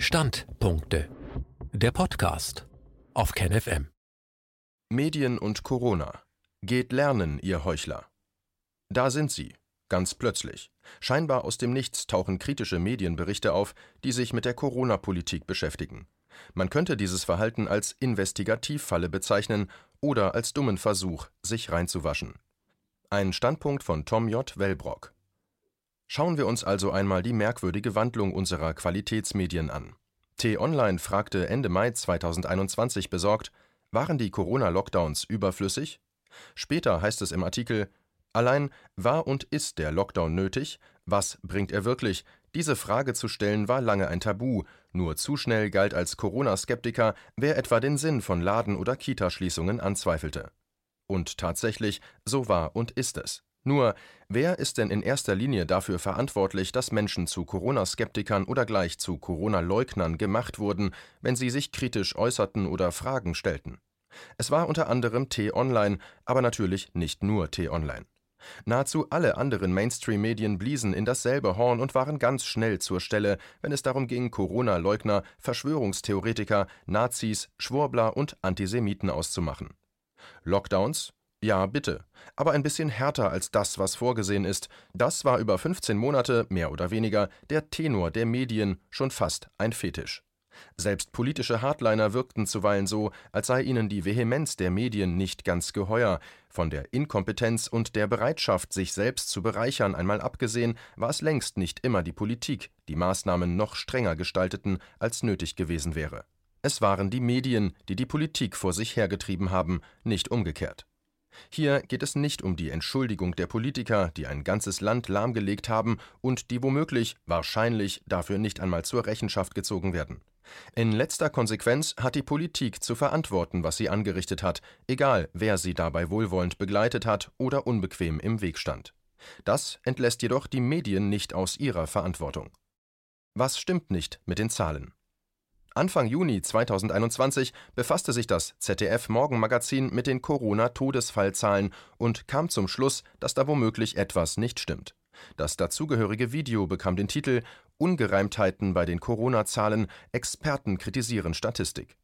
Standpunkte. Der Podcast auf KenFM. Medien und Corona. Geht lernen, ihr Heuchler. Da sind sie, ganz plötzlich. Scheinbar aus dem Nichts tauchen kritische Medienberichte auf, die sich mit der Corona-Politik beschäftigen. Man könnte dieses Verhalten als Investigativfalle bezeichnen oder als dummen Versuch, sich reinzuwaschen. Ein Standpunkt von Tom J. Wellbrock. Schauen wir uns also einmal die merkwürdige Wandlung unserer Qualitätsmedien an. T-Online fragte Ende Mai 2021 besorgt, waren die Corona-Lockdowns überflüssig? Später heißt es im Artikel, allein war und ist der Lockdown nötig? Was bringt er wirklich? Diese Frage zu stellen war lange ein Tabu, nur zu schnell galt als Corona-Skeptiker, wer etwa den Sinn von Laden- oder Kitaschließungen anzweifelte. Und tatsächlich, so war und ist es. Nur, wer ist denn in erster Linie dafür verantwortlich, dass Menschen zu Corona-Skeptikern oder gleich zu Corona-Leugnern gemacht wurden, wenn sie sich kritisch äußerten oder Fragen stellten? Es war unter anderem T-Online, aber natürlich nicht nur T-Online. Nahezu alle anderen Mainstream-Medien bliesen in dasselbe Horn und waren ganz schnell zur Stelle, wenn es darum ging, Corona-Leugner, Verschwörungstheoretiker, Nazis, Schwurbler und Antisemiten auszumachen. Lockdowns? Ja, bitte. Aber ein bisschen härter als das, was vorgesehen ist. Das war über 15 Monate, mehr oder weniger, der Tenor der Medien, schon fast ein Fetisch. Selbst politische Hardliner wirkten zuweilen so, als sei ihnen die Vehemenz der Medien nicht ganz geheuer. Von der Inkompetenz und der Bereitschaft, sich selbst zu bereichern, einmal abgesehen, war es längst nicht immer die Politik, die Maßnahmen noch strenger gestalteten, als nötig gewesen wäre. Es waren die Medien, die die Politik vor sich hergetrieben haben, nicht umgekehrt. Hier geht es nicht um die Entschuldigung der Politiker, die ein ganzes Land lahmgelegt haben und die womöglich, wahrscheinlich dafür nicht einmal zur Rechenschaft gezogen werden. In letzter Konsequenz hat die Politik zu verantworten, was sie angerichtet hat, egal wer sie dabei wohlwollend begleitet hat oder unbequem im Weg stand. Das entlässt jedoch die Medien nicht aus ihrer Verantwortung. Was stimmt nicht mit den Zahlen? Anfang Juni 2021 befasste sich das ZDF Morgenmagazin mit den Corona-Todesfallzahlen und kam zum Schluss, dass da womöglich etwas nicht stimmt. Das dazugehörige Video bekam den Titel Ungereimtheiten bei den Corona-Zahlen, Experten kritisieren Statistik.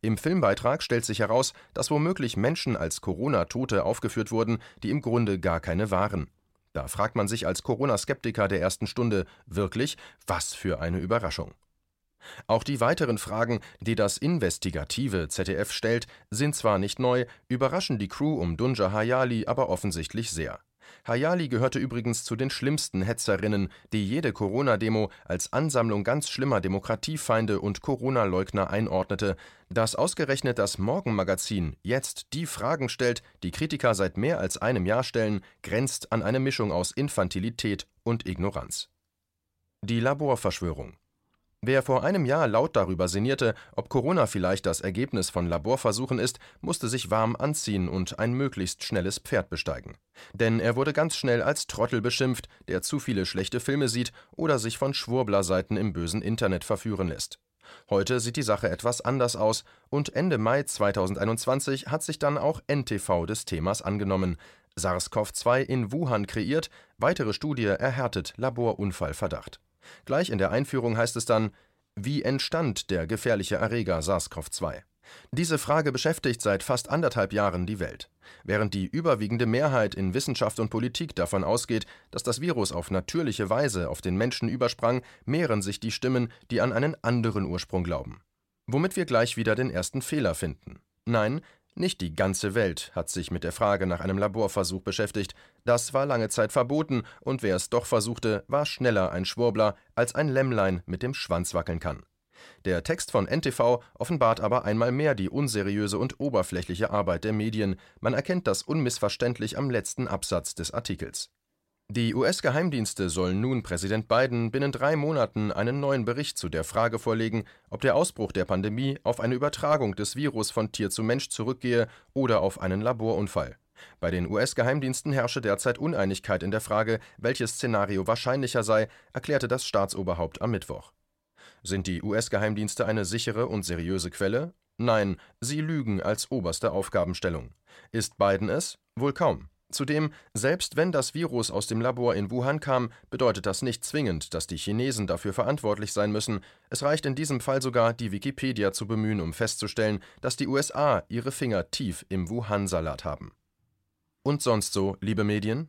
Im Filmbeitrag stellt sich heraus, dass womöglich Menschen als Corona-Tote aufgeführt wurden, die im Grunde gar keine waren. Da fragt man sich als Corona-Skeptiker der ersten Stunde wirklich, was für eine Überraschung. Auch die weiteren Fragen, die das investigative ZDF stellt, sind zwar nicht neu, überraschen die Crew um Dunja Hayali aber offensichtlich sehr. Hayali gehörte übrigens zu den schlimmsten Hetzerinnen, die jede Corona-Demo als Ansammlung ganz schlimmer Demokratiefeinde und Corona-Leugner einordnete. Dass ausgerechnet das Morgenmagazin jetzt die Fragen stellt, die Kritiker seit mehr als einem Jahr stellen, grenzt an eine Mischung aus Infantilität und Ignoranz. Die Laborverschwörung Wer vor einem Jahr laut darüber sinnierte, ob Corona vielleicht das Ergebnis von Laborversuchen ist, musste sich warm anziehen und ein möglichst schnelles Pferd besteigen. Denn er wurde ganz schnell als Trottel beschimpft, der zu viele schlechte Filme sieht oder sich von Schwurblerseiten im bösen Internet verführen lässt. Heute sieht die Sache etwas anders aus und Ende Mai 2021 hat sich dann auch NTV des Themas angenommen. SARS-CoV-2 in Wuhan kreiert, weitere Studie erhärtet Laborunfallverdacht. Gleich in der Einführung heißt es dann, wie entstand der gefährliche Erreger SARS-CoV-2? Diese Frage beschäftigt seit fast anderthalb Jahren die Welt. Während die überwiegende Mehrheit in Wissenschaft und Politik davon ausgeht, dass das Virus auf natürliche Weise auf den Menschen übersprang, mehren sich die Stimmen, die an einen anderen Ursprung glauben. Womit wir gleich wieder den ersten Fehler finden. Nein, nicht die ganze Welt hat sich mit der Frage nach einem Laborversuch beschäftigt. Das war lange Zeit verboten, und wer es doch versuchte, war schneller ein Schwurbler, als ein Lämmlein mit dem Schwanz wackeln kann. Der Text von NTV offenbart aber einmal mehr die unseriöse und oberflächliche Arbeit der Medien. Man erkennt das unmissverständlich am letzten Absatz des Artikels. Die US-Geheimdienste sollen nun Präsident Biden binnen drei Monaten einen neuen Bericht zu der Frage vorlegen, ob der Ausbruch der Pandemie auf eine Übertragung des Virus von Tier zu Mensch zurückgehe oder auf einen Laborunfall. Bei den US-Geheimdiensten herrsche derzeit Uneinigkeit in der Frage, welches Szenario wahrscheinlicher sei, erklärte das Staatsoberhaupt am Mittwoch. Sind die US-Geheimdienste eine sichere und seriöse Quelle? Nein, sie lügen als oberste Aufgabenstellung. Ist Biden es? Wohl kaum. Zudem, selbst wenn das Virus aus dem Labor in Wuhan kam, bedeutet das nicht zwingend, dass die Chinesen dafür verantwortlich sein müssen. Es reicht in diesem Fall sogar, die Wikipedia zu bemühen, um festzustellen, dass die USA ihre Finger tief im Wuhan-Salat haben. Und sonst so, liebe Medien?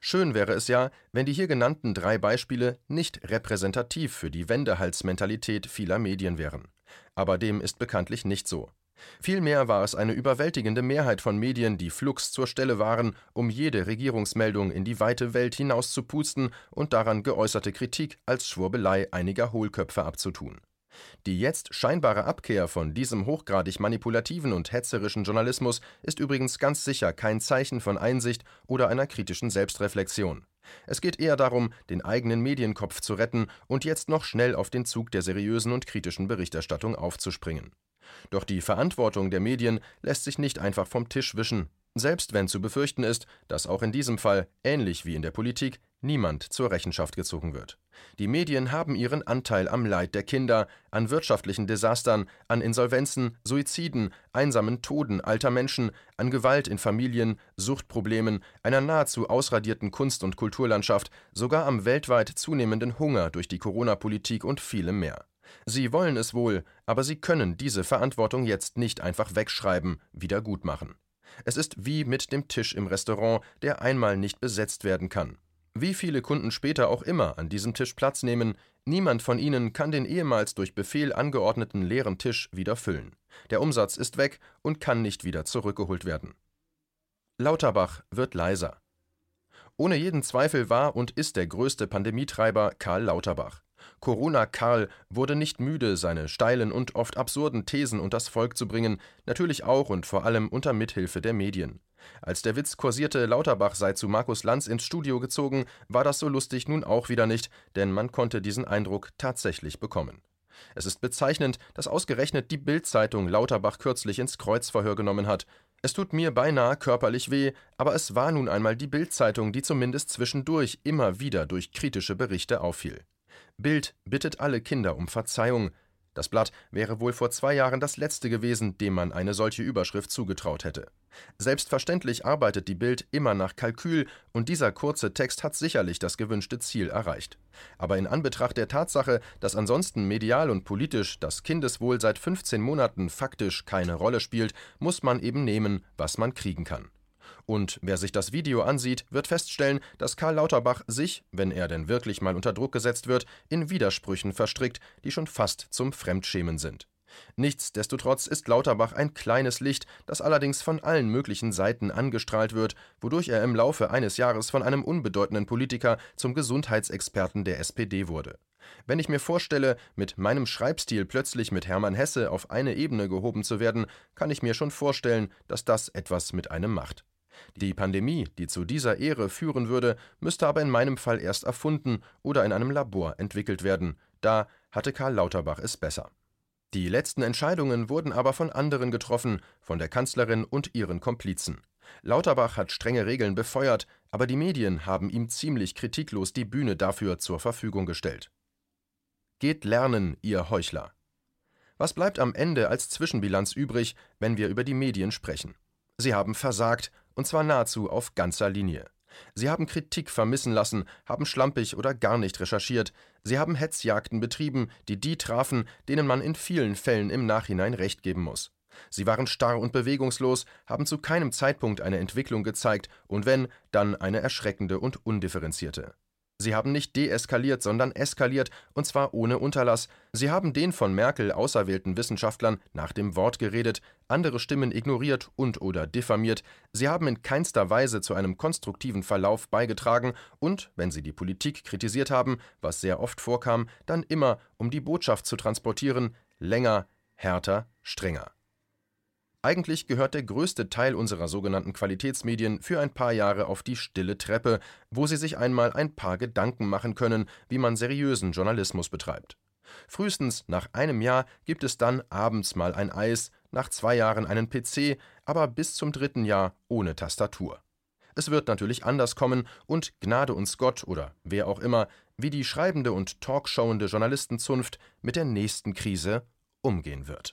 Schön wäre es ja, wenn die hier genannten drei Beispiele nicht repräsentativ für die Wendehalsmentalität vieler Medien wären. Aber dem ist bekanntlich nicht so. Vielmehr war es eine überwältigende Mehrheit von Medien, die flugs zur Stelle waren, um jede Regierungsmeldung in die weite Welt hinaus zu pusten und daran geäußerte Kritik als Schwurbelei einiger Hohlköpfe abzutun. Die jetzt scheinbare Abkehr von diesem hochgradig manipulativen und hetzerischen Journalismus ist übrigens ganz sicher kein Zeichen von Einsicht oder einer kritischen Selbstreflexion. Es geht eher darum, den eigenen Medienkopf zu retten und jetzt noch schnell auf den Zug der seriösen und kritischen Berichterstattung aufzuspringen. Doch die Verantwortung der Medien lässt sich nicht einfach vom Tisch wischen, selbst wenn zu befürchten ist, dass auch in diesem Fall, ähnlich wie in der Politik, niemand zur Rechenschaft gezogen wird. Die Medien haben ihren Anteil am Leid der Kinder, an wirtschaftlichen Desastern, an Insolvenzen, Suiziden, einsamen Toden alter Menschen, an Gewalt in Familien, Suchtproblemen, einer nahezu ausradierten Kunst- und Kulturlandschaft, sogar am weltweit zunehmenden Hunger durch die Corona-Politik und vielem mehr. Sie wollen es wohl, aber sie können diese Verantwortung jetzt nicht einfach wegschreiben, wiedergutmachen. Es ist wie mit dem Tisch im Restaurant, der einmal nicht besetzt werden kann. Wie viele Kunden später auch immer an diesem Tisch Platz nehmen, niemand von ihnen kann den ehemals durch Befehl angeordneten leeren Tisch wieder füllen. Der Umsatz ist weg und kann nicht wieder zurückgeholt werden. Lauterbach wird leiser. Ohne jeden Zweifel war und ist der größte Pandemietreiber Karl Lauterbach. Corona Karl wurde nicht müde, seine steilen und oft absurden Thesen unters Volk zu bringen, natürlich auch und vor allem unter Mithilfe der Medien. Als der Witz kursierte, Lauterbach sei zu Markus Lanz ins Studio gezogen, war das so lustig nun auch wieder nicht, denn man konnte diesen Eindruck tatsächlich bekommen. Es ist bezeichnend, dass ausgerechnet die Bild-Zeitung Lauterbach kürzlich ins Kreuzverhör genommen hat. Es tut mir beinahe körperlich weh, aber es war nun einmal die Bild-Zeitung, die zumindest zwischendurch immer wieder durch kritische Berichte auffiel. Bild bittet alle Kinder um Verzeihung. Das Blatt wäre wohl vor zwei Jahren das letzte gewesen, dem man eine solche Überschrift zugetraut hätte. Selbstverständlich arbeitet die Bild immer nach Kalkül, und dieser kurze Text hat sicherlich das gewünschte Ziel erreicht. Aber in Anbetracht der Tatsache, dass ansonsten medial und politisch das Kindeswohl seit 15 Monaten faktisch keine Rolle spielt, muss man eben nehmen, was man kriegen kann. Und wer sich das Video ansieht, wird feststellen, dass Karl Lauterbach sich, wenn er denn wirklich mal unter Druck gesetzt wird, in Widersprüchen verstrickt, die schon fast zum Fremdschämen sind. Nichtsdestotrotz ist Lauterbach ein kleines Licht, das allerdings von allen möglichen Seiten angestrahlt wird, wodurch er im Laufe eines Jahres von einem unbedeutenden Politiker zum Gesundheitsexperten der SPD wurde. Wenn ich mir vorstelle, mit meinem Schreibstil plötzlich mit Hermann Hesse auf eine Ebene gehoben zu werden, kann ich mir schon vorstellen, dass das etwas mit einem macht. Die Pandemie, die zu dieser Ehre führen würde, müsste aber in meinem Fall erst erfunden oder in einem Labor entwickelt werden. Da hatte Karl Lauterbach es besser. Die letzten Entscheidungen wurden aber von anderen getroffen, von der Kanzlerin und ihren Komplizen. Lauterbach hat strenge Regeln befeuert, aber die Medien haben ihm ziemlich kritiklos die Bühne dafür zur Verfügung gestellt. Geht lernen, ihr Heuchler. Was bleibt am Ende als Zwischenbilanz übrig, wenn wir über die Medien sprechen? Sie haben versagt, und zwar nahezu auf ganzer Linie. Sie haben Kritik vermissen lassen, haben schlampig oder gar nicht recherchiert, sie haben Hetzjagden betrieben, die die trafen, denen man in vielen Fällen im Nachhinein recht geben muss. Sie waren starr und bewegungslos, haben zu keinem Zeitpunkt eine Entwicklung gezeigt, und wenn, dann eine erschreckende und undifferenzierte. Sie haben nicht deeskaliert, sondern eskaliert, und zwar ohne Unterlass. Sie haben den von Merkel auserwählten Wissenschaftlern nach dem Wort geredet, andere Stimmen ignoriert und oder diffamiert. Sie haben in keinster Weise zu einem konstruktiven Verlauf beigetragen und, wenn sie die Politik kritisiert haben, was sehr oft vorkam, dann immer, um die Botschaft zu transportieren, länger, härter, strenger. Eigentlich gehört der größte Teil unserer sogenannten Qualitätsmedien für ein paar Jahre auf die stille Treppe, wo sie sich einmal ein paar Gedanken machen können, wie man seriösen Journalismus betreibt. Frühestens nach einem Jahr gibt es dann abends mal ein Eis, nach zwei Jahren einen PC, aber bis zum dritten Jahr ohne Tastatur. Es wird natürlich anders kommen und Gnade uns Gott oder wer auch immer, wie die schreibende und talkshowende Journalistenzunft mit der nächsten Krise umgehen wird.